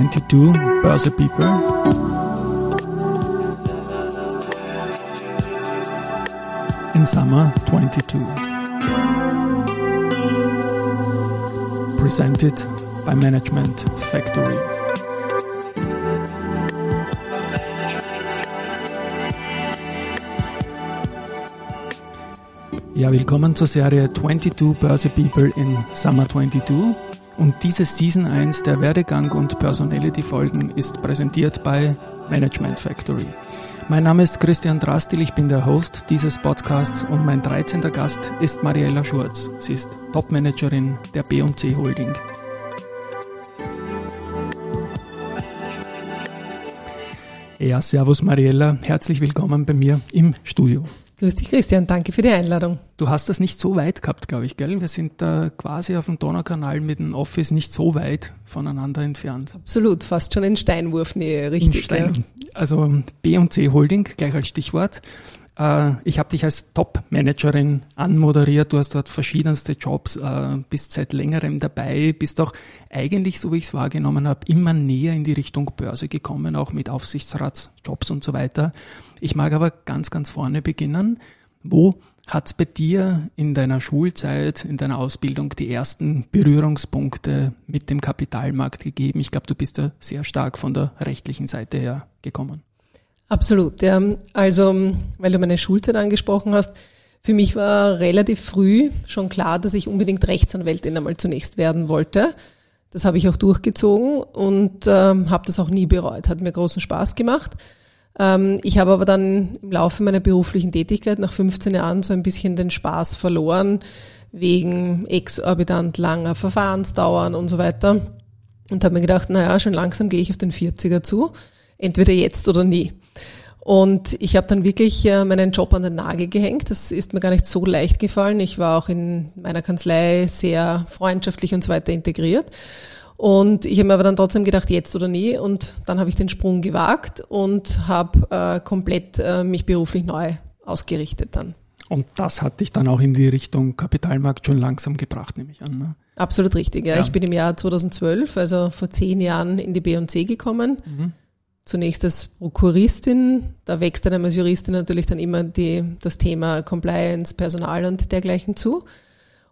22 Börse People. In summer 22. Presented by Management Factory. Ja, willkommen zur Serie 22 Börse People in Summer 22. Und diese Season 1 der Werdegang und Personality Folgen ist präsentiert bei Management Factory. Mein Name ist Christian Drastil, ich bin der Host dieses Podcasts und mein 13. Gast ist Mariella Schurz. Sie ist Topmanagerin der B&C Holding. Ja, Servus Mariella, herzlich willkommen bei mir im Studio. Grüß dich, Christian. Danke für die Einladung. Du hast das nicht so weit gehabt, glaube ich, gell? Wir sind da quasi auf dem Donaukanal mit dem Office nicht so weit voneinander entfernt. Absolut, fast schon in Steinwurfnähe, richtig. Stein, ja. Also B und C Holding, gleich als Stichwort. Äh, ich habe dich als Top-Managerin anmoderiert, du hast dort verschiedenste Jobs, äh, bist seit längerem dabei, bist auch eigentlich, so wie ich es wahrgenommen habe, immer näher in die Richtung Börse gekommen, auch mit Aufsichtsratsjobs und so weiter. Ich mag aber ganz, ganz vorne beginnen. Wo hat es bei dir in deiner Schulzeit, in deiner Ausbildung die ersten Berührungspunkte mit dem Kapitalmarkt gegeben? Ich glaube, du bist da sehr stark von der rechtlichen Seite her gekommen. Absolut, ja. Also, weil du meine Schulzeit angesprochen hast, für mich war relativ früh schon klar, dass ich unbedingt Rechtsanwältin einmal zunächst werden wollte. Das habe ich auch durchgezogen und ähm, habe das auch nie bereut. Hat mir großen Spaß gemacht. Ähm, ich habe aber dann im Laufe meiner beruflichen Tätigkeit nach 15 Jahren so ein bisschen den Spaß verloren wegen exorbitant langer Verfahrensdauern und so weiter und habe mir gedacht, naja, schon langsam gehe ich auf den 40er zu, entweder jetzt oder nie. Und ich habe dann wirklich äh, meinen Job an den Nagel gehängt. Das ist mir gar nicht so leicht gefallen. Ich war auch in meiner Kanzlei sehr freundschaftlich und so weiter integriert. Und ich habe mir aber dann trotzdem gedacht, jetzt oder nie. Und dann habe ich den Sprung gewagt und habe äh, komplett äh, mich beruflich neu ausgerichtet dann. Und das hat dich dann auch in die Richtung Kapitalmarkt schon langsam gebracht, nehme ich an. Ne? Absolut richtig. Ja. ja. Ich bin im Jahr 2012, also vor zehn Jahren, in die B&C gekommen. Mhm zunächst als Prokuristin, da wächst dann als Juristin natürlich dann immer die, das Thema Compliance, Personal und dergleichen zu.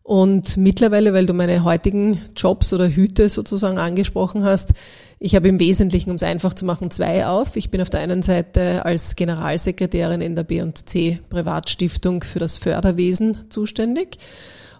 Und mittlerweile, weil du meine heutigen Jobs oder Hüte sozusagen angesprochen hast, ich habe im Wesentlichen, um es einfach zu machen, zwei auf. Ich bin auf der einen Seite als Generalsekretärin in der B&C Privatstiftung für das Förderwesen zuständig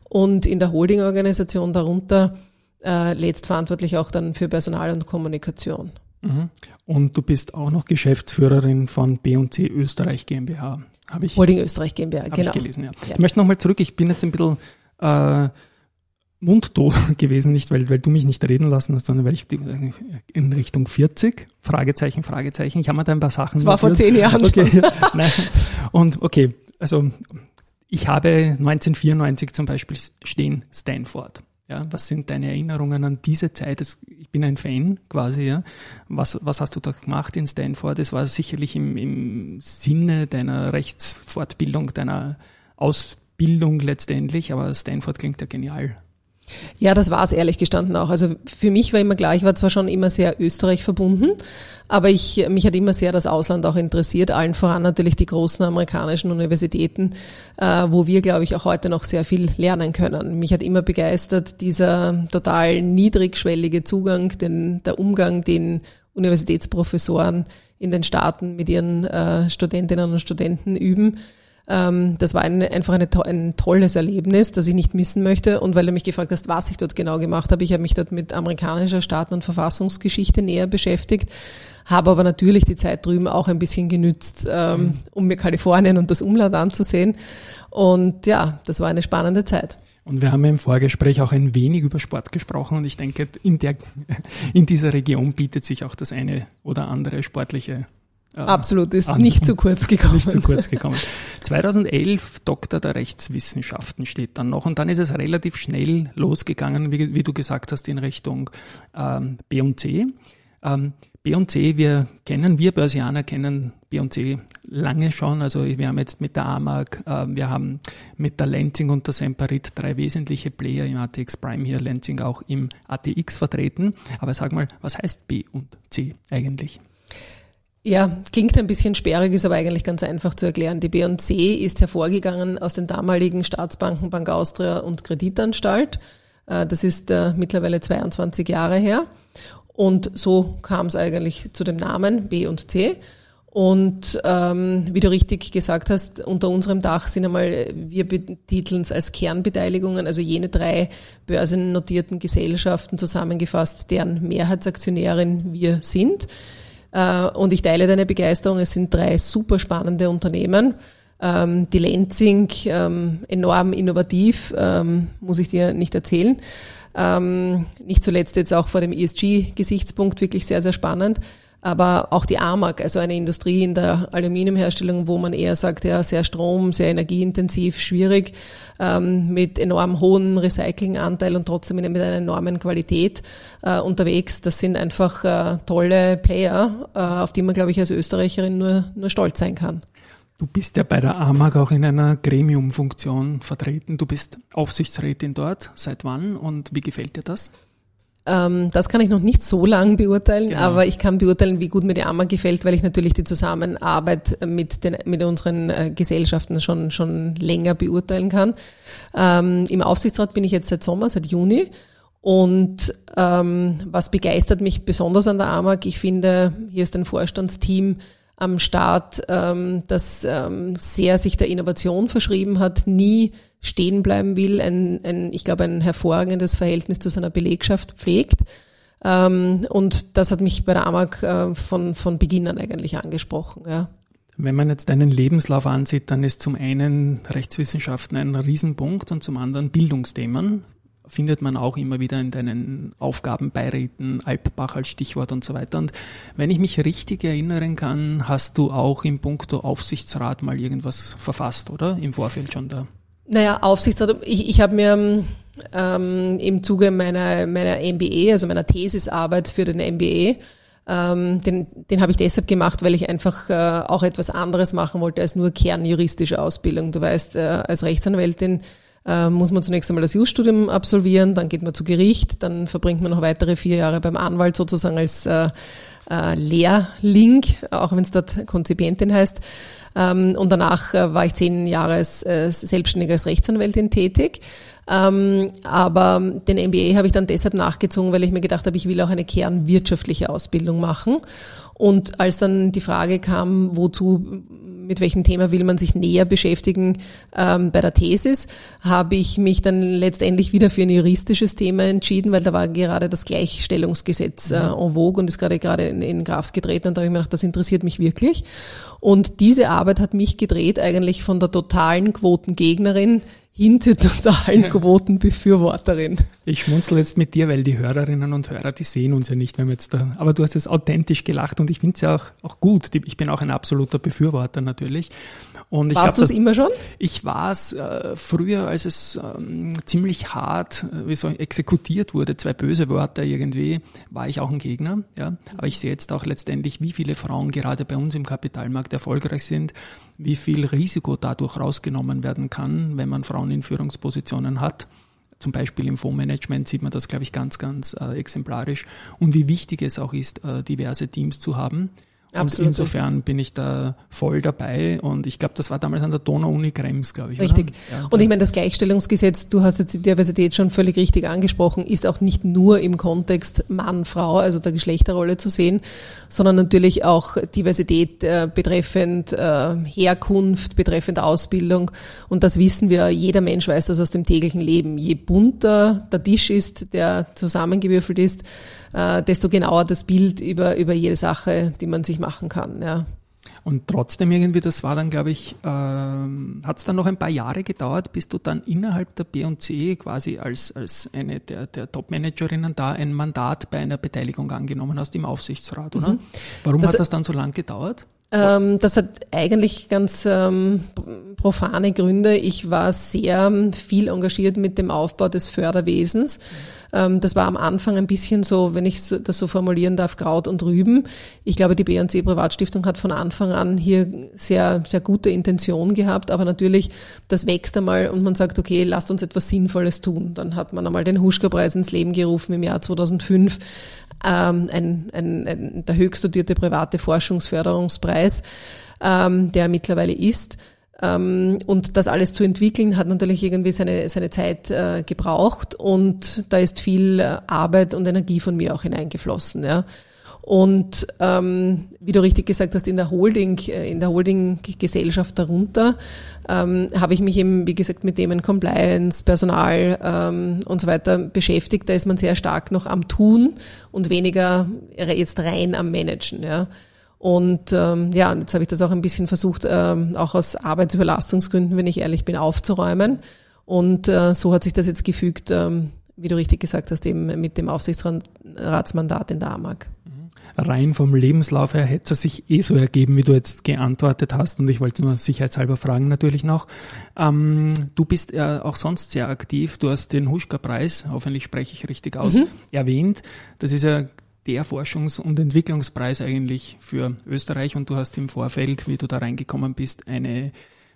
und in der Holdingorganisation darunter äh, letztverantwortlich auch dann für Personal und Kommunikation. Mhm. Und du bist auch noch Geschäftsführerin von B&C Österreich GmbH. Habe ich, Holding Österreich GmbH, genau. Ich gelesen, ja. ja. Ich möchte nochmal zurück, ich bin jetzt ein bisschen äh, mundtot gewesen, nicht weil, weil du mich nicht reden lassen hast, sondern weil ich in Richtung 40, Fragezeichen, Fragezeichen, ich habe mir da ein paar Sachen Das war vor zehn Jahren okay, schon. Nein. Und okay, also ich habe 1994 zum Beispiel stehen Stanford. Ja, was sind deine Erinnerungen an diese Zeit? Ich bin ein Fan quasi, ja. Was, was hast du da gemacht in Stanford? Es war sicherlich im, im Sinne deiner Rechtsfortbildung, deiner Ausbildung letztendlich, aber Stanford klingt ja genial. Ja, das war es ehrlich gestanden auch. Also für mich war immer klar, ich war zwar schon immer sehr Österreich verbunden, aber ich, mich hat immer sehr das Ausland auch interessiert, allen voran natürlich die großen amerikanischen Universitäten, äh, wo wir, glaube ich, auch heute noch sehr viel lernen können. Mich hat immer begeistert dieser total niedrigschwellige Zugang, den, der Umgang, den Universitätsprofessoren in den Staaten mit ihren äh, Studentinnen und Studenten üben ähm, das war ein, einfach eine, ein tolles Erlebnis, das ich nicht missen möchte. Und weil du mich gefragt hast, was ich dort genau gemacht habe, ich habe mich dort mit amerikanischer Staaten- und Verfassungsgeschichte näher beschäftigt, habe aber natürlich die Zeit drüben auch ein bisschen genützt, ähm, mhm. um mir Kalifornien und das Umland anzusehen. Und ja, das war eine spannende Zeit. Und wir haben im Vorgespräch auch ein wenig über Sport gesprochen und ich denke, in, der, in dieser Region bietet sich auch das eine oder andere sportliche Absolut, ist an, nicht zu kurz gekommen. Nicht zu kurz gekommen. 2011 Doktor der Rechtswissenschaften steht dann noch und dann ist es relativ schnell losgegangen, wie, wie du gesagt hast, in Richtung ähm, B&C. Ähm, B&C, wir kennen, wir Börsianer kennen B&C lange schon. Also wir haben jetzt mit der AMAG, äh, wir haben mit der Lenzing und der Semperit drei wesentliche Player im ATX Prime hier, Lenzing auch im ATX vertreten. Aber sag mal, was heißt B und C eigentlich? Ja, klingt ein bisschen sperrig, ist aber eigentlich ganz einfach zu erklären. Die B&C ist hervorgegangen aus den damaligen Staatsbanken Bank Austria und Kreditanstalt. Äh, das ist äh, mittlerweile 22 Jahre her. Und so kam es eigentlich zu dem Namen B und C. Und ähm, wie du richtig gesagt hast, unter unserem Dach sind einmal, wir betiteln es als Kernbeteiligungen, also jene drei börsennotierten Gesellschaften zusammengefasst, deren Mehrheitsaktionärin wir sind. Äh, und ich teile deine Begeisterung, es sind drei super spannende Unternehmen. Ähm, die Lenzing, ähm, enorm innovativ, ähm, muss ich dir nicht erzählen. Nicht zuletzt jetzt auch vor dem ESG-Gesichtspunkt wirklich sehr, sehr spannend. Aber auch die AMAG, also eine Industrie in der Aluminiumherstellung, wo man eher sagt, ja, sehr strom, sehr energieintensiv, schwierig, ähm, mit enorm hohem Recyclinganteil und trotzdem mit einer enormen Qualität äh, unterwegs. Das sind einfach äh, tolle Player, äh, auf die man, glaube ich, als Österreicherin nur, nur stolz sein kann. Du bist ja bei der AMAG auch in einer Gremiumfunktion vertreten. Du bist Aufsichtsrätin dort. Seit wann und wie gefällt dir das? Ähm, das kann ich noch nicht so lang beurteilen, genau. aber ich kann beurteilen, wie gut mir die AMAG gefällt, weil ich natürlich die Zusammenarbeit mit, den, mit unseren äh, Gesellschaften schon, schon länger beurteilen kann. Ähm, Im Aufsichtsrat bin ich jetzt seit Sommer, seit Juni. Und ähm, was begeistert mich besonders an der AMAG, ich finde, hier ist ein Vorstandsteam, am Start, ähm, das ähm, sehr sich der Innovation verschrieben hat, nie stehen bleiben will, ein, ein ich glaube, ein hervorragendes Verhältnis zu seiner Belegschaft pflegt. Ähm, und das hat mich bei der AMAG äh, von, von Beginn an eigentlich angesprochen. Ja. Wenn man jetzt deinen Lebenslauf ansieht, dann ist zum einen Rechtswissenschaften ein Riesenpunkt und zum anderen Bildungsthemen findet man auch immer wieder in deinen Aufgabenbeiräten, Alpbach als Stichwort und so weiter. Und wenn ich mich richtig erinnern kann, hast du auch im Punkto Aufsichtsrat mal irgendwas verfasst, oder? Im Vorfeld schon da. Naja, Aufsichtsrat, ich, ich habe mir ähm, im Zuge meiner, meiner MBE, also meiner Thesisarbeit für den MBE, ähm, den, den habe ich deshalb gemacht, weil ich einfach äh, auch etwas anderes machen wollte als nur kernjuristische Ausbildung. Du weißt, äh, als Rechtsanwältin äh, muss man zunächst einmal das Jus-Studium absolvieren, dann geht man zu Gericht, dann verbringt man noch weitere vier Jahre beim Anwalt sozusagen als äh, äh, Lehrling, auch wenn es dort Konzipientin heißt. Ähm, und danach war ich zehn Jahre als selbstständig als Rechtsanwältin tätig. Ähm, aber den MBA habe ich dann deshalb nachgezogen, weil ich mir gedacht habe, ich will auch eine kernwirtschaftliche Ausbildung machen. Und als dann die Frage kam, wozu mit welchem Thema will man sich näher beschäftigen ähm, bei der Thesis, habe ich mich dann letztendlich wieder für ein juristisches Thema entschieden, weil da war gerade das Gleichstellungsgesetz äh, mhm. en vogue und ist gerade gerade in, in Kraft getreten und da habe ich mir gedacht, das interessiert mich wirklich. Und diese Arbeit hat mich gedreht eigentlich von der totalen Quotengegnerin hin zur totalen Quotenbefürworterin. Ich schmunzel jetzt mit dir, weil die Hörerinnen und Hörer, die sehen uns ja nicht, wenn wir jetzt da, aber du hast es authentisch gelacht und ich finde es ja auch, auch gut. Ich bin auch ein absoluter Befürworter natürlich. Und Warst du es immer schon? Ich war es äh, früher, als es ähm, ziemlich hart, äh, wie so exekutiert wurde, zwei böse Wörter irgendwie, war ich auch ein Gegner. Ja, aber ich sehe jetzt auch letztendlich, wie viele Frauen gerade bei uns im Kapitalmarkt erfolgreich sind, wie viel Risiko dadurch rausgenommen werden kann, wenn man Frauen in Führungspositionen hat. Zum Beispiel im Fondsmanagement sieht man das, glaube ich, ganz, ganz äh, exemplarisch. Und wie wichtig es auch ist, äh, diverse Teams zu haben. Absolut. Und insofern bin ich da voll dabei und ich glaube, das war damals an der Donau-Uni Krems, glaube ich. Richtig. Ja, und ich meine, das Gleichstellungsgesetz, du hast jetzt die Diversität schon völlig richtig angesprochen, ist auch nicht nur im Kontext Mann, Frau, also der Geschlechterrolle zu sehen, sondern natürlich auch Diversität äh, betreffend äh, Herkunft, betreffend Ausbildung. Und das wissen wir, jeder Mensch weiß das aus dem täglichen Leben. Je bunter der Tisch ist, der zusammengewürfelt ist, äh, desto genauer das Bild über, über jede Sache, die man sich machen kann. Ja. Und trotzdem irgendwie, das war dann, glaube ich, äh, hat es dann noch ein paar Jahre gedauert, bis du dann innerhalb der B&C quasi als, als eine der, der Top-Managerinnen da ein Mandat bei einer Beteiligung angenommen hast im Aufsichtsrat, oder? Mhm. Warum das, hat das dann so lang gedauert? Ähm, das hat eigentlich ganz ähm, profane Gründe. Ich war sehr viel engagiert mit dem Aufbau des Förderwesens. Ähm, das war am Anfang ein bisschen so, wenn ich das so formulieren darf, Kraut und Rüben. Ich glaube, die BNC Privatstiftung hat von Anfang an hier sehr, sehr gute Intention gehabt, aber natürlich, das wächst einmal und man sagt, okay, lasst uns etwas Sinnvolles tun. Dann hat man einmal den Huschka-Preis ins Leben gerufen im Jahr 2005 ähm, ein, ein, ein, der höchst dotierte private Forschungsförderungspreis, ähm, der mittlerweile ist. Ähm, und das alles zu entwickeln, hat natürlich irgendwie seine, seine Zeit äh, gebraucht und da ist viel äh, Arbeit und Energie von mir auch hineingeflossen. Ja. Und ähm, wie du richtig gesagt hast, in der Holding, äh, in der Holding-Gesellschaft darunter ähm, habe ich mich eben, wie gesagt, mit Themen Compliance, Personal ähm, und so weiter beschäftigt. Da ist man sehr stark noch am Tun und weniger jetzt rein am Managen. Ja. Und ähm, ja, jetzt habe ich das auch ein bisschen versucht, ähm, auch aus Arbeitsüberlastungsgründen, wenn ich ehrlich bin, aufzuräumen. Und äh, so hat sich das jetzt gefügt, ähm, wie du richtig gesagt hast, eben mit dem Aufsichtsratsmandat in der AMAG rein vom Lebenslauf her hätte es sich eh so ergeben, wie du jetzt geantwortet hast. Und ich wollte nur sicherheitshalber fragen natürlich noch. Ähm, du bist ja auch sonst sehr aktiv. Du hast den Huschka-Preis, hoffentlich spreche ich richtig aus, mhm. erwähnt. Das ist ja der Forschungs- und Entwicklungspreis eigentlich für Österreich. Und du hast im Vorfeld, wie du da reingekommen bist, eine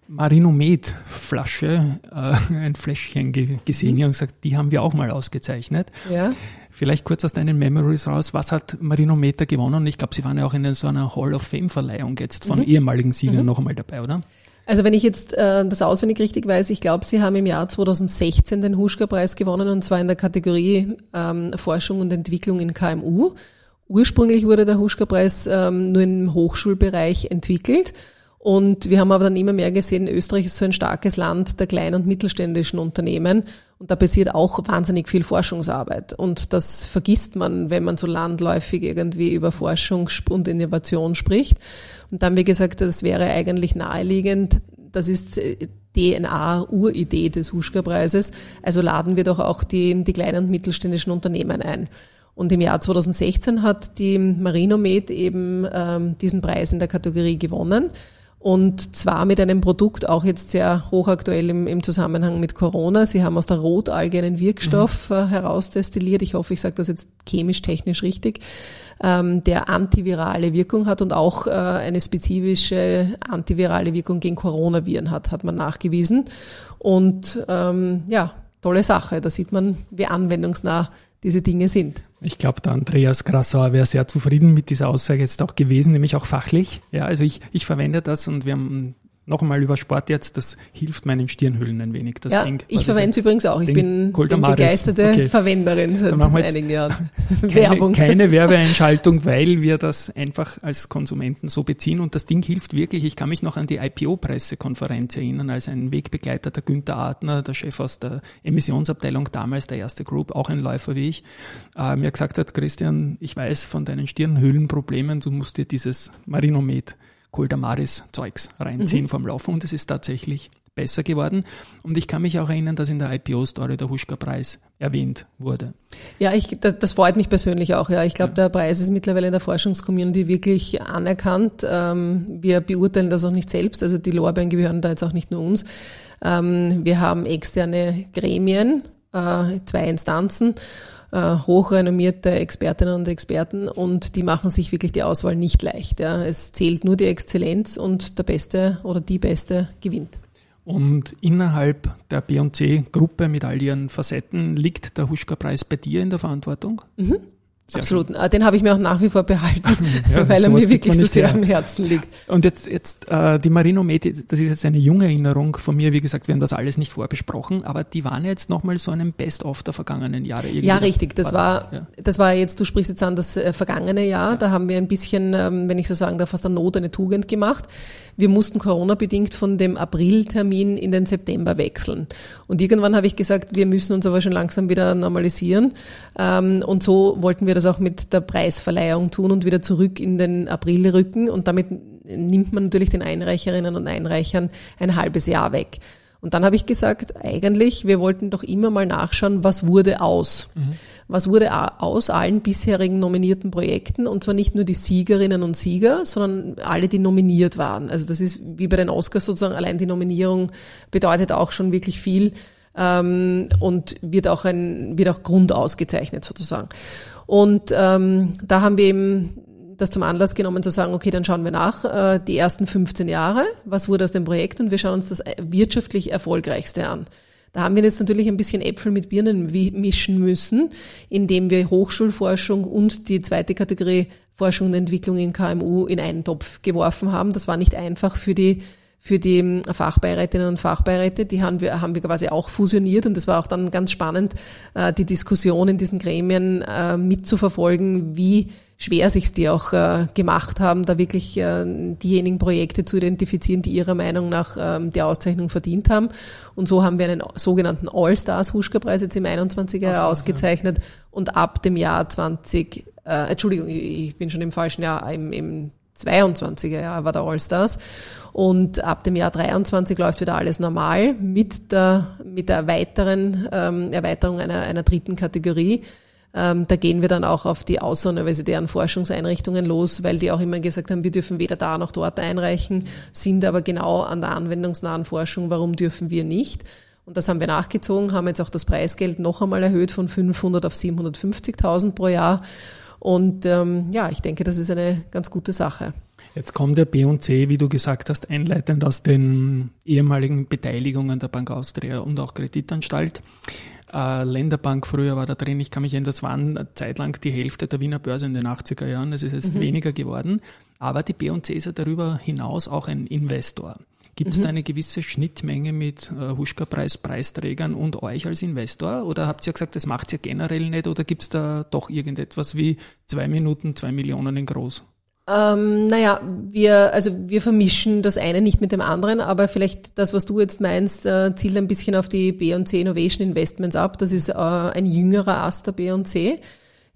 Marinomet-Flasche, äh, ein Fläschchen ge gesehen mhm. und gesagt, die haben wir auch mal ausgezeichnet. Ja. Vielleicht kurz aus deinen Memories raus, was hat Marinometer gewonnen? Ich glaube, sie waren ja auch in so einer Hall of Fame-Verleihung jetzt von mhm. ehemaligen Siegern mhm. noch einmal dabei, oder? Also wenn ich jetzt äh, das auswendig richtig weiß, ich glaube, Sie haben im Jahr 2016 den Huschka-Preis gewonnen und zwar in der Kategorie ähm, Forschung und Entwicklung in KMU. Ursprünglich wurde der Huschka-Preis ähm, nur im Hochschulbereich entwickelt und wir haben aber dann immer mehr gesehen, Österreich ist so ein starkes Land der kleinen und mittelständischen Unternehmen. Und da passiert auch wahnsinnig viel Forschungsarbeit. Und das vergisst man, wenn man so landläufig irgendwie über Forschung und Innovation spricht. Und dann, wie gesagt, das wäre eigentlich naheliegend. Das ist äh, DNA-Uridee des Huschka-Preises. Also laden wir doch auch die, die kleinen und mittelständischen Unternehmen ein. Und im Jahr 2016 hat die Marinomed eben ähm, diesen Preis in der Kategorie gewonnen. Und zwar mit einem Produkt auch jetzt sehr hochaktuell im, im Zusammenhang mit Corona. Sie haben aus der Rotalge einen Wirkstoff mhm. äh, herausdestilliert. Ich hoffe, ich sage das jetzt chemisch-technisch richtig, ähm, der antivirale Wirkung hat und auch äh, eine spezifische antivirale Wirkung gegen Coronaviren hat, hat man nachgewiesen. Und ähm, ja, tolle Sache. Da sieht man, wie anwendungsnah diese Dinge sind. Ich glaube, der Andreas Grassauer wäre sehr zufrieden mit dieser Aussage jetzt auch gewesen, nämlich auch fachlich. Ja, also ich, ich verwende das und wir haben noch einmal über Sport jetzt, das hilft meinen Stirnhüllen ein wenig. Das ja, Ding, ich verwende es übrigens auch. Ich bin, bin begeisterte okay. Verwenderin seit einigen Jahren. Keine, Werbung. Keine Werbeeinschaltung, weil wir das einfach als Konsumenten so beziehen und das Ding hilft wirklich. Ich kann mich noch an die IPO-Pressekonferenz erinnern, als ein Wegbegleiter, der Günther Adner, der Chef aus der Emissionsabteilung damals, der erste Group, auch ein Läufer wie ich, äh, mir gesagt hat, Christian, ich weiß von deinen Stirnhöhlenproblemen, du musst dir dieses Marinomet Coldamaris-Zeugs reinziehen mhm. vom Laufen und es ist tatsächlich besser geworden. Und ich kann mich auch erinnern, dass in der IPO-Story der Huschka-Preis erwähnt wurde. Ja, ich, das freut mich persönlich auch. Ja, ich glaube, ja. der Preis ist mittlerweile in der Forschungscommunity wirklich anerkannt. Ähm, wir beurteilen das auch nicht selbst. Also die Lorbeeren gehören da jetzt auch nicht nur uns. Ähm, wir haben externe Gremien, äh, zwei Instanzen äh, hochrenommierte Expertinnen und Experten und die machen sich wirklich die Auswahl nicht leicht. Ja. Es zählt nur die Exzellenz und der Beste oder die Beste gewinnt. Und innerhalb der B&C-Gruppe mit all ihren Facetten liegt der Huschka-Preis bei dir in der Verantwortung? Mhm. Absolut. Schön. Den habe ich mir auch nach wie vor behalten, ja, weil er mir wirklich so sehr am Herzen liegt. Und jetzt, jetzt äh, die Marino Meti, das ist jetzt eine junge Erinnerung von mir. Wie gesagt, wir haben das alles nicht vorbesprochen, aber die waren jetzt nochmal so einem Best-of der vergangenen Jahre. Irgendwie. Ja, richtig. Das war, ja. das war jetzt, du sprichst jetzt an das äh, vergangene Jahr. Ja. Da haben wir ein bisschen, ähm, wenn ich so sagen darf, aus der Not eine Tugend gemacht. Wir mussten Corona-bedingt von dem April-Termin in den September wechseln. Und irgendwann habe ich gesagt, wir müssen uns aber schon langsam wieder normalisieren. Ähm, und so wollten wir das auch mit der Preisverleihung tun und wieder zurück in den April rücken. Und damit nimmt man natürlich den Einreicherinnen und Einreichern ein halbes Jahr weg. Und dann habe ich gesagt, eigentlich, wir wollten doch immer mal nachschauen, was wurde aus. Mhm. was wurde aus allen bisherigen nominierten Projekten und zwar nicht nur die Siegerinnen und Sieger, sondern alle, die nominiert waren. Also das ist wie bei den Oscars sozusagen, allein die Nominierung bedeutet auch schon wirklich viel ähm, und wird auch ein wird auch Grund ausgezeichnet sozusagen. Und ähm, da haben wir eben das zum Anlass genommen zu sagen, okay, dann schauen wir nach, äh, die ersten 15 Jahre, was wurde aus dem Projekt und wir schauen uns das wirtschaftlich erfolgreichste an. Da haben wir jetzt natürlich ein bisschen Äpfel mit Birnen mischen müssen, indem wir Hochschulforschung und die zweite Kategorie Forschung und Entwicklung in KMU in einen Topf geworfen haben. Das war nicht einfach für die für die Fachbeirätinnen und Fachbeiräte, die haben wir, haben wir quasi auch fusioniert und es war auch dann ganz spannend, äh, die Diskussion in diesen Gremien äh, mitzuverfolgen, wie schwer sich die auch äh, gemacht haben, da wirklich diejenigen Projekte zu identifizieren, die ihrer Meinung nach ähm, die Auszeichnung verdient haben. Und so haben wir einen sogenannten All-Stars Huschka-Preis jetzt im 21er Jahr ausgezeichnet ja. und ab dem Jahr 20, äh, Entschuldigung, ich bin schon im falschen Jahr, im, im 22er Jahr war der All-Stars. Und ab dem Jahr 23 läuft wieder alles normal mit der, mit der weiteren ähm, Erweiterung einer, einer dritten Kategorie. Ähm, da gehen wir dann auch auf die außeruniversitären Forschungseinrichtungen los, weil die auch immer gesagt haben, wir dürfen weder da noch dort einreichen, sind aber genau an der anwendungsnahen Forschung, warum dürfen wir nicht? Und das haben wir nachgezogen, haben jetzt auch das Preisgeld noch einmal erhöht von 500 auf 750.000 pro Jahr. Und ähm, ja, ich denke, das ist eine ganz gute Sache. Jetzt kommt der B&C, wie du gesagt hast, einleitend aus den ehemaligen Beteiligungen der Bank Austria und auch Kreditanstalt. Äh, Länderbank früher war da drin, ich kann mich erinnern, das waren eine Zeit lang die Hälfte der Wiener Börse in den 80er Jahren, das ist jetzt mhm. weniger geworden. Aber die B&C ist ja darüber hinaus auch ein Investor. Gibt es mhm. da eine gewisse Schnittmenge mit äh, Huschka-Preis-Preisträgern und euch als Investor? Oder habt ihr gesagt, das macht ihr generell nicht? Oder gibt es da doch irgendetwas wie zwei Minuten, zwei Millionen in groß? Ähm, naja, wir, also wir vermischen das eine nicht mit dem anderen, aber vielleicht das, was du jetzt meinst, äh, zielt ein bisschen auf die B&C Innovation Investments ab. Das ist äh, ein jüngerer Ast der B&C.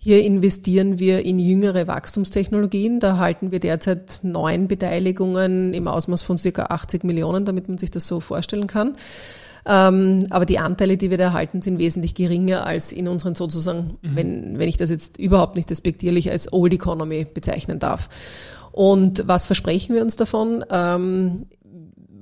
Hier investieren wir in jüngere Wachstumstechnologien. Da halten wir derzeit neun Beteiligungen im Ausmaß von circa 80 Millionen, damit man sich das so vorstellen kann. Ähm, aber die Anteile, die wir da erhalten, sind wesentlich geringer als in unseren sozusagen, mhm. wenn, wenn ich das jetzt überhaupt nicht despektierlich als Old Economy bezeichnen darf. Und was versprechen wir uns davon? Ähm,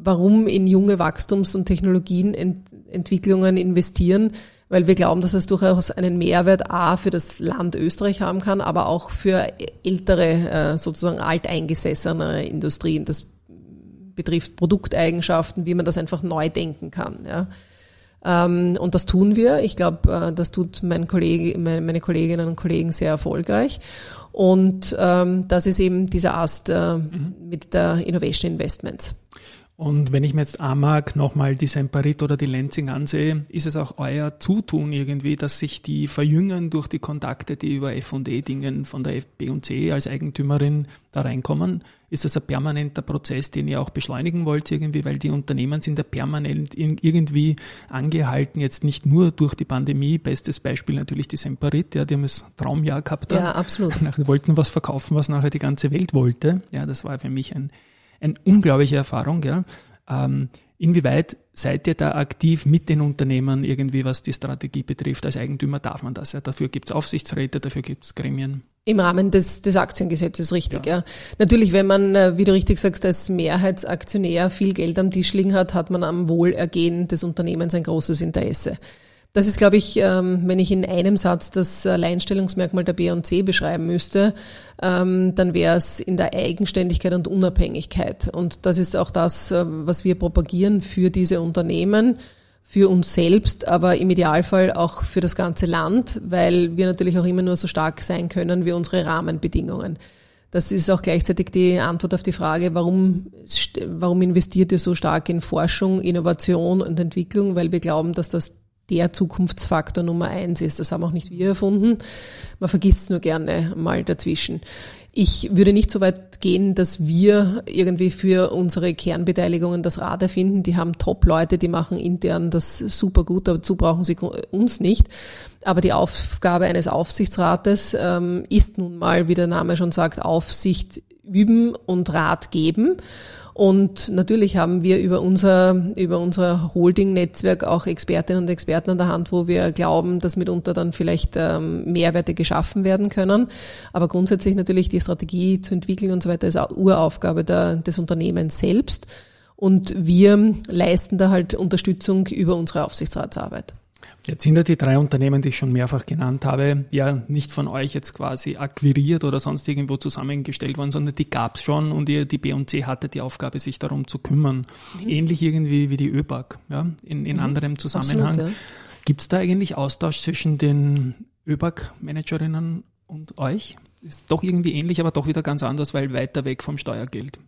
warum in junge Wachstums- und Technologienentwicklungen investieren? Weil wir glauben, dass es durchaus einen Mehrwert A für das Land Österreich haben kann, aber auch für ältere, äh, sozusagen alteingesessene Industrien. Das betrifft Produkteigenschaften, wie man das einfach neu denken kann. Ja. Ähm, und das tun wir. Ich glaube, äh, das tut mein Kollege, meine Kolleginnen und Kollegen sehr erfolgreich. Und ähm, das ist eben dieser Ast äh, mhm. mit der Innovation Investments. Und wenn ich mir jetzt AMAG nochmal die Semperit oder die Lenzing ansehe, ist es auch euer Zutun irgendwie, dass sich die verjüngen durch die Kontakte, die über F&E-Dingen von der FB&C als Eigentümerin da reinkommen? Ist das ein permanenter Prozess, den ihr auch beschleunigen wollt irgendwie, weil die Unternehmen sind ja permanent irgendwie angehalten, jetzt nicht nur durch die Pandemie, bestes Beispiel natürlich die Semperit, ja, die haben das Traumjahr gehabt. Ja, absolut. Die wollten was verkaufen, was nachher die ganze Welt wollte. Ja, das war für mich ein eine unglaubliche Erfahrung. Ja. Ähm, inwieweit seid ihr da aktiv mit den Unternehmen irgendwie, was die Strategie betrifft? Als Eigentümer darf man das ja. Dafür gibt es Aufsichtsräte, dafür gibt es Gremien. Im Rahmen des, des Aktiengesetzes, richtig, ja. ja. Natürlich, wenn man, äh, wie du richtig sagst, als Mehrheitsaktionär viel Geld am Tisch liegen hat, hat man am Wohlergehen des Unternehmens ein großes Interesse. Das ist, glaube ich, ähm, wenn ich in einem Satz das Alleinstellungsmerkmal der B&C beschreiben müsste, ähm, dann wäre es in der Eigenständigkeit und Unabhängigkeit. Und das ist auch das, äh, was wir propagieren für diese Unternehmen, für uns selbst, aber im Idealfall auch für das ganze Land, weil wir natürlich auch immer nur so stark sein können wie unsere Rahmenbedingungen. Das ist auch gleichzeitig die Antwort auf die Frage, warum, warum investiert ihr so stark in Forschung, Innovation und Entwicklung, weil wir glauben, dass das der Zukunftsfaktor Nummer eins ist. Das haben auch nicht wir erfunden. Man vergisst es nur gerne mal dazwischen. Ich würde nicht so weit gehen, dass wir irgendwie für unsere Kernbeteiligungen das Rad erfinden. Die haben Top-Leute, die machen intern das super gut, dazu brauchen sie uns nicht. Aber die Aufgabe eines Aufsichtsrates ähm, ist nun mal, wie der Name schon sagt, Aufsicht üben und Rat geben. Und natürlich haben wir über unser, über unser Holding-Netzwerk auch Expertinnen und Experten an der Hand, wo wir glauben, dass mitunter dann vielleicht ähm, Mehrwerte geschaffen werden können. Aber grundsätzlich natürlich die Strategie zu entwickeln und so weiter ist auch Uraufgabe der, des Unternehmens selbst. Und wir leisten da halt Unterstützung über unsere Aufsichtsratsarbeit. Jetzt sind ja die drei Unternehmen, die ich schon mehrfach genannt habe, ja nicht von euch jetzt quasi akquiriert oder sonst irgendwo zusammengestellt worden, sondern die gab es schon und ihr, die B&C hatte die Aufgabe, sich darum zu kümmern. Mhm. Ähnlich irgendwie wie die ÖBAG, ja, in, in mhm. anderem Zusammenhang. ja. Gibt es da eigentlich Austausch zwischen den ÖBAG-Managerinnen und euch? Ist doch irgendwie ähnlich, aber doch wieder ganz anders, weil weiter weg vom Steuergeld.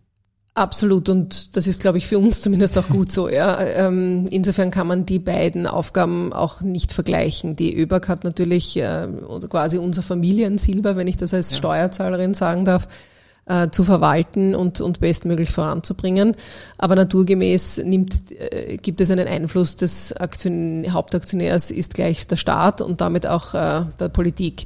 Absolut und das ist, glaube ich, für uns zumindest auch gut so. Ja. Ähm, insofern kann man die beiden Aufgaben auch nicht vergleichen. Die ÖBAG hat natürlich äh, quasi unser Familiensilber, wenn ich das als ja. Steuerzahlerin sagen darf, äh, zu verwalten und, und bestmöglich voranzubringen. Aber naturgemäß nimmt, äh, gibt es einen Einfluss des Aktion Hauptaktionärs ist gleich der Staat und damit auch äh, der Politik.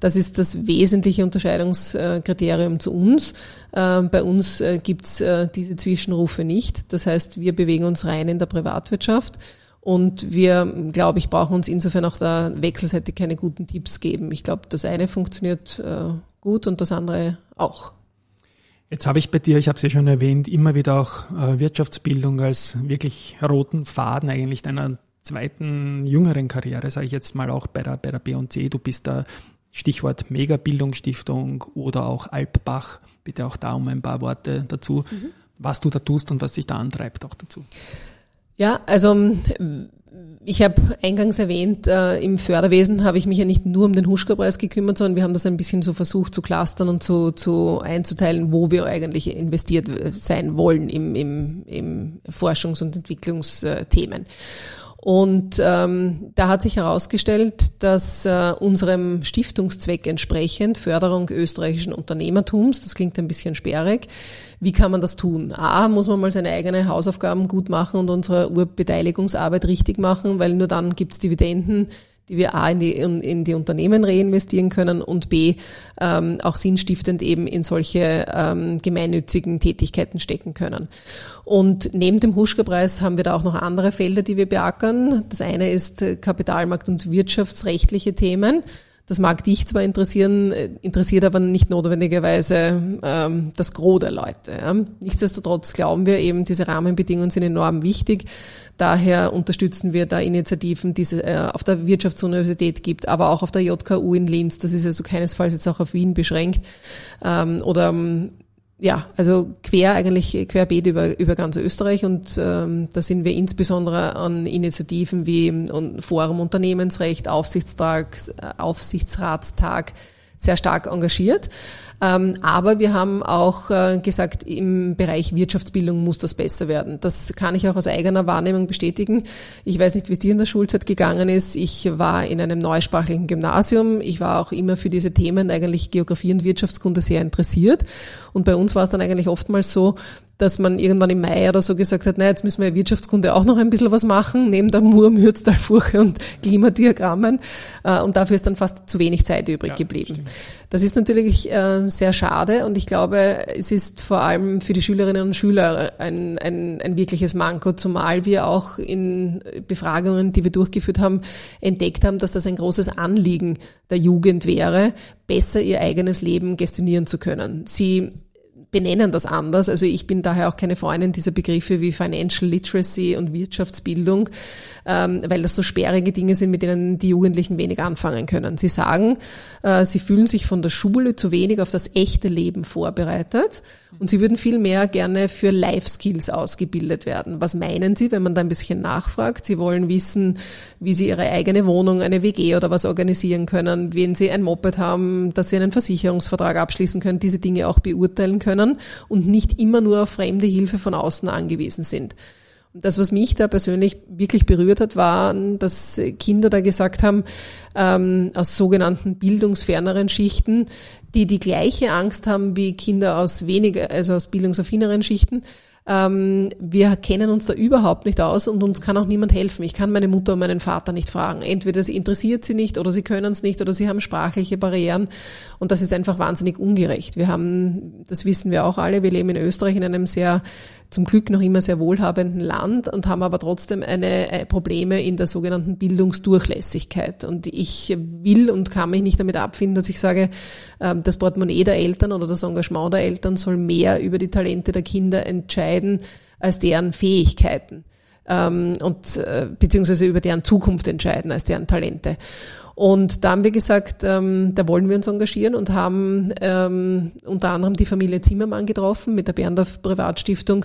Das ist das wesentliche Unterscheidungskriterium zu uns. Ähm, bei uns äh, gibt's äh, diese Zwischenrufe nicht. Das heißt, wir bewegen uns rein in der Privatwirtschaft. Und wir, glaube ich, brauchen uns insofern auch da wechselseitig keine guten Tipps geben. Ich glaube, das eine funktioniert äh, gut und das andere auch. Jetzt habe ich bei dir, ich habe es ja schon erwähnt, immer wieder auch Wirtschaftsbildung als wirklich roten Faden eigentlich deiner zweiten jüngeren Karriere, sage ich jetzt mal auch bei der, bei der B&C. Du bist da Stichwort Megabildungsstiftung oder auch Alpbach. Bitte auch da um ein paar Worte dazu, mhm. was du da tust und was dich da antreibt auch dazu. Ja, also ich habe eingangs erwähnt, äh, im Förderwesen habe ich mich ja nicht nur um den Huschka-Preis gekümmert, sondern wir haben das ein bisschen so versucht zu clustern und zu, zu einzuteilen, wo wir eigentlich investiert sein wollen im, im, im Forschungs- und Entwicklungsthemen. Und ähm, da hat sich herausgestellt, dass äh, unserem Stiftungszweck entsprechend Förderung österreichischen Unternehmertums, das klingt ein bisschen sperrig, wie kann man das tun? A, muss man mal seine eigene Hausaufgaben gut machen und unsere Urbeteiligungsarbeit richtig machen, weil nur dann gibt's Dividenden, die wir A in die, in die Unternehmen reinvestieren können und B ähm, auch sinnstiftend eben in solche ähm, gemeinnützigen Tätigkeiten stecken können. Und neben dem Huschka-Preis haben wir da auch noch andere Felder, die wir beackern. Das eine ist Kapitalmarkt- und wirtschaftsrechtliche Themen. Das mag dich zwar interessieren, äh, interessiert aber nicht notwendigerweise ähm, das Gros der Leute. Ja. Nichtsdestotrotz glauben wir eben, diese Rahmenbedingungen sind enorm wichtig. Daher unterstützen wir da Initiativen, die es äh, auf der Wirtschaftsuniversität gibt, aber auch auf der JKU in Linz. Das ist also keinesfalls jetzt auch auf Wien beschränkt. Ähm, oder ähm, ja, also quer eigentlich querbeet über, über ganz Österreich und ähm, da sind wir insbesondere an Initiativen wie Forum Unternehmensrecht, Aufsichtstag, Aufsichtsratstag sehr stark engagiert. Ähm, aber wir haben auch äh, gesagt, im Bereich Wirtschaftsbildung muss das besser werden. Das kann ich auch aus eigener Wahrnehmung bestätigen. Ich weiß nicht, wie es dir in der Schulzeit gegangen ist. Ich war in einem neusprachlichen Gymnasium. Ich war auch immer für diese Themen, eigentlich Geografie und Wirtschaftskunde, sehr interessiert. Und bei uns war es dann eigentlich oftmals so, dass man irgendwann im Mai oder so gesagt hat, na, jetzt müssen wir Wirtschaftskunde auch noch ein bisschen was machen, neben der Mur, Mürztalfurche und Klimadiagrammen. Äh, und dafür ist dann fast zu wenig Zeit übrig ja, geblieben. Stimmt. Das ist natürlich äh, sehr schade und ich glaube, es ist vor allem für die Schülerinnen und Schüler ein, ein, ein wirkliches Manko, zumal wir auch in Befragungen, die wir durchgeführt haben, entdeckt haben, dass das ein großes Anliegen der Jugend wäre, besser ihr eigenes Leben gestionieren zu können. Sie benennen das anders. Also ich bin daher auch keine Freundin dieser Begriffe wie Financial Literacy und Wirtschaftsbildung, ähm, weil das so sperrige Dinge sind, mit denen die Jugendlichen wenig anfangen können. Sie sagen, äh, sie fühlen sich von der Schule zu wenig auf das echte Leben vorbereitet und sie würden viel mehr gerne für Life Skills ausgebildet werden. Was meinen Sie, wenn man da ein bisschen nachfragt? Sie wollen wissen, wie Sie Ihre eigene Wohnung, eine WG oder was organisieren können, wenn Sie ein Moped haben, dass Sie einen Versicherungsvertrag abschließen können, diese Dinge auch beurteilen können und nicht immer nur auf fremde Hilfe von außen angewiesen sind. Das, was mich da persönlich wirklich berührt hat, war, dass Kinder da gesagt haben, ähm, aus sogenannten bildungsferneren Schichten, die die gleiche Angst haben wie Kinder aus weniger, also aus bildungsaffineren Schichten. Ähm, wir kennen uns da überhaupt nicht aus und uns kann auch niemand helfen. Ich kann meine Mutter und meinen Vater nicht fragen. Entweder sie interessiert sie nicht oder sie können es nicht oder sie haben sprachliche Barrieren und das ist einfach wahnsinnig ungerecht. Wir haben, das wissen wir auch alle, wir leben in Österreich in einem sehr zum Glück noch immer sehr wohlhabenden Land und haben aber trotzdem eine, äh, Probleme in der sogenannten Bildungsdurchlässigkeit. Und ich will und kann mich nicht damit abfinden, dass ich sage, ähm, das Portemonnaie der Eltern oder das Engagement der Eltern soll mehr über die Talente der Kinder entscheiden als deren Fähigkeiten ähm, und äh, beziehungsweise über deren Zukunft entscheiden als deren Talente. Und da haben wir gesagt, ähm, da wollen wir uns engagieren und haben ähm, unter anderem die Familie Zimmermann getroffen mit der Berndorf Privatstiftung,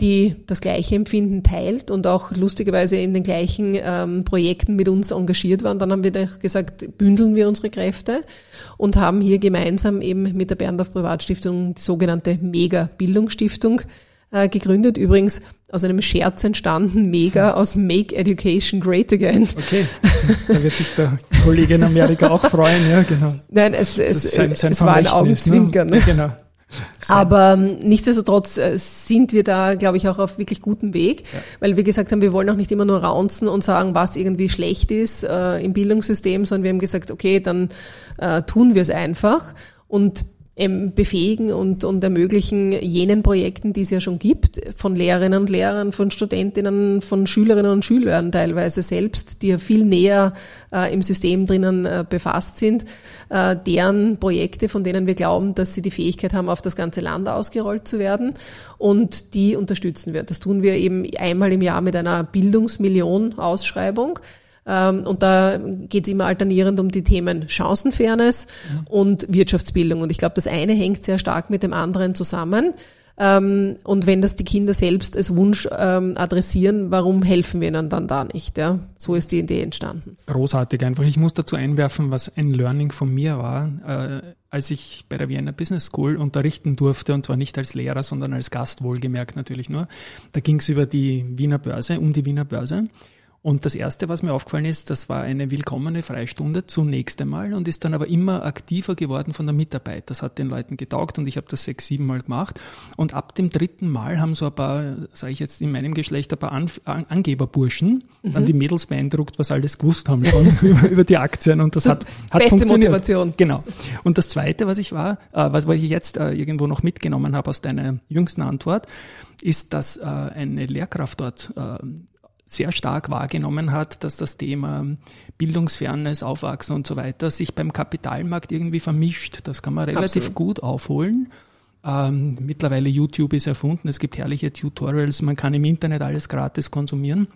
die das gleiche Empfinden teilt und auch lustigerweise in den gleichen ähm, Projekten mit uns engagiert waren. Dann haben wir gesagt, bündeln wir unsere Kräfte und haben hier gemeinsam eben mit der Berndorf Privatstiftung die sogenannte Mega-Bildungsstiftung äh, gegründet. Übrigens aus einem Scherz entstanden, mega aus Make Education Great Again. Okay, da wird sich der Kollege in Amerika auch freuen, ja, genau. Nein, es, es, sein, sein es war ein Augenzwinkern. Ne? Ja, genau. Aber ähm, nichtsdestotrotz äh, sind wir da, glaube ich, auch auf wirklich gutem Weg, ja. weil wir gesagt haben, wir wollen auch nicht immer nur raunzen und sagen, was irgendwie schlecht ist äh, im Bildungssystem, sondern wir haben gesagt, okay, dann äh, tun wir es einfach und ähm, befähigen und, und ermöglichen jenen Projekten, die es ja schon gibt, von Lehrerinnen und Lehrern, von Studentinnen, von Schülerinnen und Schülern teilweise selbst, die ja viel näher äh, im System drinnen äh, befasst sind, äh, deren Projekte, von denen wir glauben, dass sie die Fähigkeit haben, auf das ganze Land ausgerollt zu werden. Und die unterstützen wir. Das tun wir eben einmal im Jahr mit einer Bildungsmillion-Ausschreibung. Ähm, und da geht es immer alternierend um die Themen Chancenfairness ja. und Wirtschaftsbildung. Und ich glaube, das eine hängt sehr stark mit dem anderen zusammen. Ähm, und wenn das die Kinder selbst als Wunsch ähm, adressieren, warum helfen wir ihnen dann da nicht? Ja? So ist die Idee entstanden. Großartig einfach. Ich muss dazu einwerfen, was ein Learning von mir war, äh, als ich bei der Vienna Business School unterrichten durfte, und zwar nicht als Lehrer, sondern als Gast wohlgemerkt natürlich nur. Da ging es über die Wiener Börse, um die Wiener Börse. Und das Erste, was mir aufgefallen ist, das war eine willkommene Freistunde zunächst einmal und ist dann aber immer aktiver geworden von der Mitarbeit. Das hat den Leuten getaugt und ich habe das sechs, sieben Mal gemacht. Und ab dem dritten Mal haben so ein paar, sage ich jetzt in meinem Geschlecht, ein paar Anf Angeberburschen mhm. dann die Mädels beeindruckt, was alles gewusst haben schon über, über, die Aktien und das so hat, hat beste funktioniert. Motivation. Genau. Und das Zweite, was ich war, äh, was, was ich jetzt äh, irgendwo noch mitgenommen habe aus deiner jüngsten Antwort, ist, dass äh, eine Lehrkraft dort äh, sehr stark wahrgenommen hat, dass das Thema Bildungsfernes, Aufwachsen und so weiter sich beim Kapitalmarkt irgendwie vermischt. Das kann man relativ Absolut. gut aufholen. Ähm, mittlerweile YouTube ist erfunden, es gibt herrliche Tutorials, man kann im Internet alles gratis konsumieren.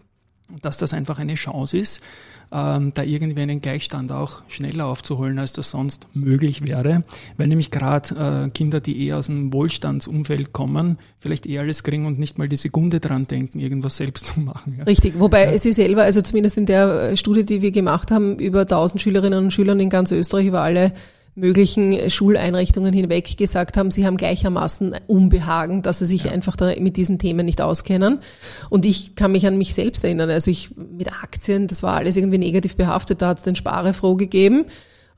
Dass das einfach eine Chance ist, ähm, da irgendwie einen Gleichstand auch schneller aufzuholen, als das sonst möglich wäre, weil nämlich gerade äh, Kinder, die eher aus dem Wohlstandsumfeld kommen, vielleicht eher alles kriegen und nicht mal die Sekunde dran denken, irgendwas selbst zu machen. Ja. Richtig, wobei ja. sie selber, also zumindest in der Studie, die wir gemacht haben, über 1000 Schülerinnen und Schülern in ganz Österreich über alle möglichen Schuleinrichtungen hinweg gesagt haben, sie haben gleichermaßen Unbehagen, dass sie sich ja. einfach mit diesen Themen nicht auskennen. Und ich kann mich an mich selbst erinnern. Also ich mit Aktien, das war alles irgendwie negativ behaftet. Da hat es den Sparefroh gegeben.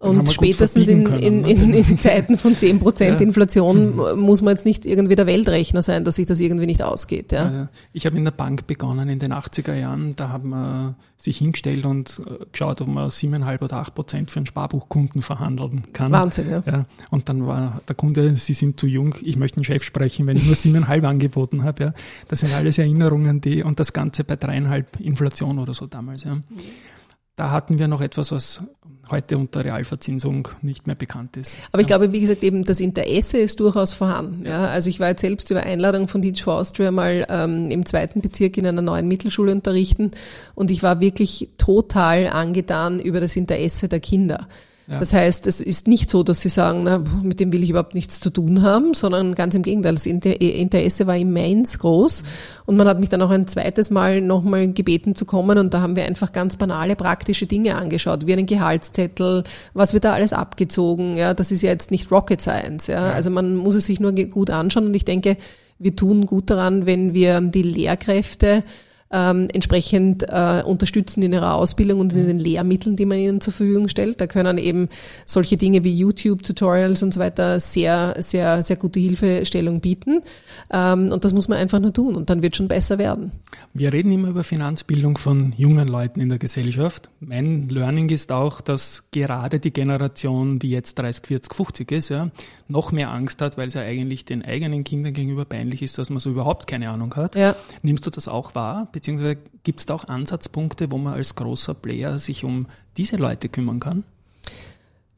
Und spätestens in, in, in, in, Zeiten von 10 Prozent ja. Inflation mhm. muss man jetzt nicht irgendwie der Weltrechner sein, dass sich das irgendwie nicht ausgeht. Ja. ja ich habe in der Bank begonnen in den 80er Jahren. Da haben wir sich hingestellt und äh, geschaut, ob man 7,5 oder 8 Prozent für einen Sparbuchkunden verhandeln kann. Wahnsinn, ja. ja. Und dann war der Kunde, Sie sind zu jung, ich möchte einen Chef sprechen, wenn ich nur 7,5 angeboten habe. Ja. Das sind alles Erinnerungen, die, und das Ganze bei dreieinhalb Inflation oder so damals. Ja. Da hatten wir noch etwas, was heute unter Realverzinsung nicht mehr bekannt ist. Aber ich glaube, wie gesagt, eben das Interesse ist durchaus vorhanden. Ja. Also ich war jetzt selbst über Einladung von Teach for Austria mal ähm, im zweiten Bezirk in einer neuen Mittelschule unterrichten und ich war wirklich total angetan über das Interesse der Kinder. Ja. Das heißt, es ist nicht so, dass sie sagen, na, mit dem will ich überhaupt nichts zu tun haben, sondern ganz im Gegenteil, das Interesse war immens groß. Und man hat mich dann auch ein zweites Mal nochmal gebeten zu kommen und da haben wir einfach ganz banale, praktische Dinge angeschaut, wie einen Gehaltszettel, was wird da alles abgezogen. Ja, das ist ja jetzt nicht Rocket Science. Ja. ja. Also man muss es sich nur gut anschauen und ich denke, wir tun gut daran, wenn wir die Lehrkräfte ähm, entsprechend äh, unterstützen in ihrer Ausbildung und in den Lehrmitteln, die man ihnen zur Verfügung stellt. Da können eben solche Dinge wie YouTube-Tutorials und so weiter sehr, sehr, sehr gute Hilfestellung bieten. Ähm, und das muss man einfach nur tun und dann wird schon besser werden. Wir reden immer über Finanzbildung von jungen Leuten in der Gesellschaft. Mein Learning ist auch, dass gerade die Generation, die jetzt 30, 40, 50 ist, ja, noch mehr Angst hat, weil es ja eigentlich den eigenen Kindern gegenüber peinlich ist, dass man so überhaupt keine Ahnung hat. Ja. Nimmst du das auch wahr? Beziehungsweise gibt es da auch Ansatzpunkte, wo man als großer Player sich um diese Leute kümmern kann?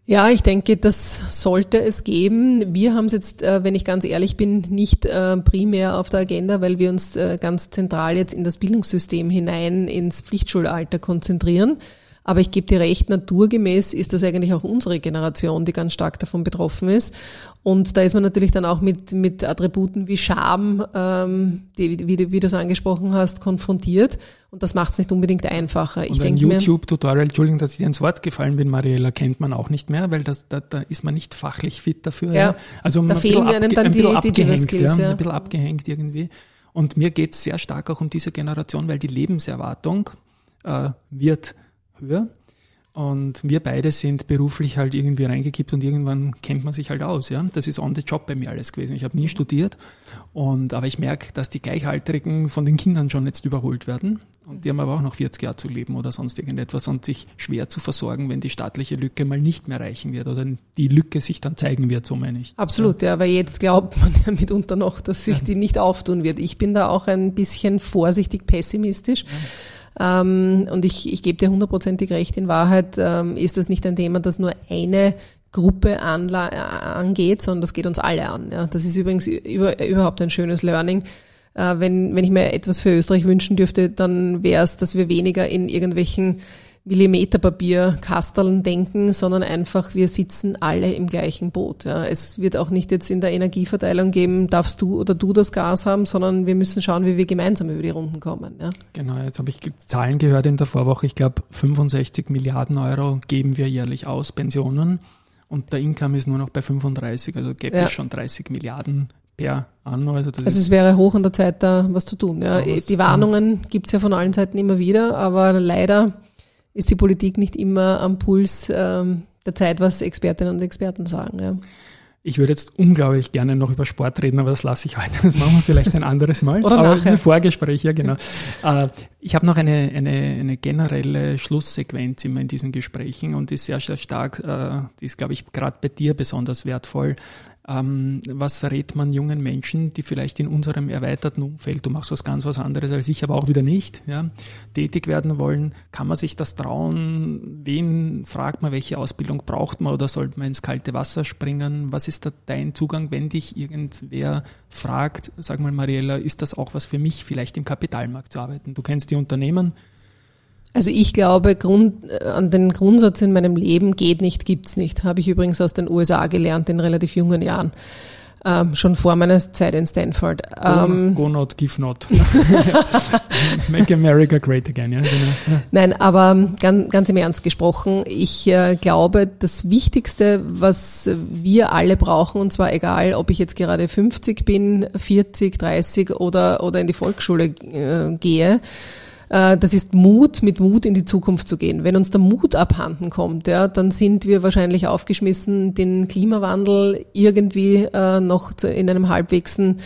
Ja, ich denke, das sollte es geben. Wir haben es jetzt, äh, wenn ich ganz ehrlich bin, nicht äh, primär auf der Agenda, weil wir uns äh, ganz zentral jetzt in das Bildungssystem hinein ins Pflichtschulalter konzentrieren. Aber ich gebe dir recht, naturgemäß ist das eigentlich auch unsere Generation, die ganz stark davon betroffen ist. Und da ist man natürlich dann auch mit, mit Attributen wie Scham, ähm, die, wie, wie du es angesprochen hast, konfrontiert. Und das macht es nicht unbedingt einfacher. Und ich ein YouTube-Tutorial, Entschuldigung, dass ich dir ins Wort gefallen bin, Mariella, kennt man auch nicht mehr, weil das, da, da ist man nicht fachlich fit dafür. Ja, ja. Also da fehlen einem dann die Digital Skills. Ja, ja. Ein bisschen abgehängt irgendwie. Und mir geht es sehr stark auch um diese Generation, weil die Lebenserwartung äh, wird höher. Und wir beide sind beruflich halt irgendwie reingekippt und irgendwann kennt man sich halt aus. Ja? Das ist on the job bei mir alles gewesen. Ich habe nie studiert, und, aber ich merke, dass die Gleichaltrigen von den Kindern schon jetzt überholt werden. Und die haben aber auch noch 40 Jahre zu leben oder sonst irgendetwas und sich schwer zu versorgen, wenn die staatliche Lücke mal nicht mehr reichen wird oder die Lücke sich dann zeigen wird, so meine ich. Absolut, ja, ja weil jetzt glaubt man ja mitunter noch, dass sich ja. die nicht auftun wird. Ich bin da auch ein bisschen vorsichtig pessimistisch. Ja ähm, und ich, ich gebe dir hundertprozentig recht, in Wahrheit ähm, ist das nicht ein Thema, das nur eine Gruppe anla äh, angeht, sondern das geht uns alle an. Ja. Das ist übrigens über, überhaupt ein schönes Learning. Äh, wenn, wenn ich mir etwas für Österreich wünschen dürfte, dann wäre es, dass wir weniger in irgendwelchen Millimeterpapierkasteln denken, sondern einfach, wir sitzen alle im gleichen Boot. Ja. Es wird auch nicht jetzt in der Energieverteilung geben, darfst du oder du das Gas haben, sondern wir müssen schauen, wie wir gemeinsam über die Runden kommen. Ja. Genau, jetzt habe ich Zahlen gehört in der Vorwoche. Ich glaube, 65 Milliarden Euro geben wir jährlich aus, Pensionen. Und der Income ist nur noch bei 35, also gäbe ja. es schon 30 Milliarden per Anno. Also, also es wäre hoch an der Zeit, da was zu tun. Ja. ja die Warnungen gibt es ja von allen Seiten immer wieder, aber leider ist die Politik nicht immer am Puls ähm, der Zeit, was Expertinnen und Experten sagen. Ja. Ich würde jetzt unglaublich gerne noch über Sport reden, aber das lasse ich heute. Das machen wir vielleicht ein anderes Mal. Oder aber nachher. Ein Vorgespräch, ja genau. Okay. Äh, ich habe noch eine, eine, eine generelle Schlusssequenz immer in diesen Gesprächen und die ist sehr, sehr stark, äh, die ist, glaube ich, gerade bei dir besonders wertvoll. Ähm, was rät man jungen Menschen, die vielleicht in unserem erweiterten Umfeld, du machst was ganz was anderes als ich, aber auch wieder nicht, ja, tätig werden wollen? Kann man sich das trauen? Wen fragt man, welche Ausbildung braucht man oder sollte man ins kalte Wasser springen? Was ist da dein Zugang, wenn dich irgendwer fragt, sag mal Mariella, ist das auch was für mich, vielleicht im Kapitalmarkt zu arbeiten? Du kennst die Unternehmen, also ich glaube, Grund, äh, an den Grundsatz in meinem Leben geht nicht, gibt's nicht. Habe ich übrigens aus den USA gelernt in relativ jungen Jahren. Ähm, schon vor meiner Zeit in Stanford. Go, ähm, go not, give not. Make America great again, ja. Genau. Nein, aber ganz, ganz im Ernst gesprochen, ich äh, glaube, das Wichtigste, was wir alle brauchen, und zwar egal, ob ich jetzt gerade 50 bin, 40, 30 oder, oder in die Volksschule äh, gehe, das ist Mut, mit Mut in die Zukunft zu gehen. Wenn uns der Mut abhanden kommt, ja, dann sind wir wahrscheinlich aufgeschmissen, den Klimawandel irgendwie äh, noch zu, in einem halbwegsen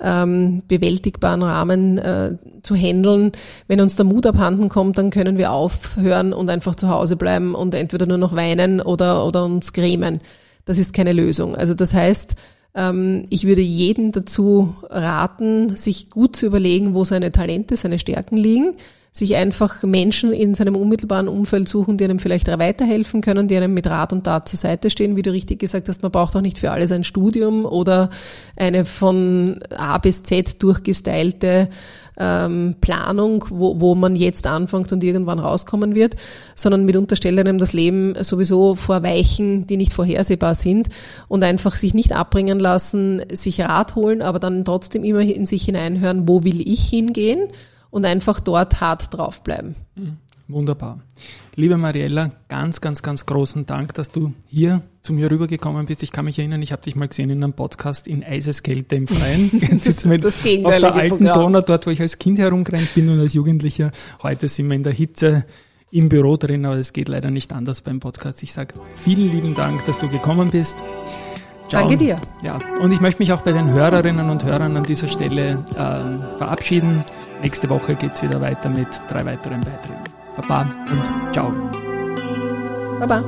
ähm, bewältigbaren Rahmen äh, zu handeln. Wenn uns der Mut abhanden kommt, dann können wir aufhören und einfach zu Hause bleiben und entweder nur noch weinen oder, oder uns grämen. Das ist keine Lösung. Also das heißt, ich würde jeden dazu raten, sich gut zu überlegen, wo seine Talente, seine Stärken liegen, sich einfach Menschen in seinem unmittelbaren Umfeld suchen, die einem vielleicht weiterhelfen können, die einem mit Rat und Tat zur Seite stehen. Wie du richtig gesagt hast, man braucht auch nicht für alles ein Studium oder eine von A bis Z durchgestylte ähm, Planung, wo, wo man jetzt anfängt und irgendwann rauskommen wird, sondern mit stellt einem das Leben sowieso vor Weichen, die nicht vorhersehbar sind und einfach sich nicht abbringen lassen, sich Rat holen, aber dann trotzdem immer in sich hineinhören, wo will ich hingehen und einfach dort hart draufbleiben. Mhm. Wunderbar. Liebe Mariella, ganz, ganz, ganz großen Dank, dass du hier zu mir rübergekommen bist. Ich kann mich erinnern, ich habe dich mal gesehen in einem Podcast in Eiseskälte im Freien. das, mit das auf der alten Programm. Donau, dort, wo ich als Kind herumgerannt bin und als Jugendlicher. Heute sind wir in der Hitze im Büro drin, aber es geht leider nicht anders beim Podcast. Ich sage vielen lieben Dank, dass du gekommen bist. Ciao. Danke dir. Ja, und ich möchte mich auch bei den Hörerinnen und Hörern an dieser Stelle äh, verabschieden. Nächste Woche geht es wieder weiter mit drei weiteren Beiträgen. Baba und ciao. Baba.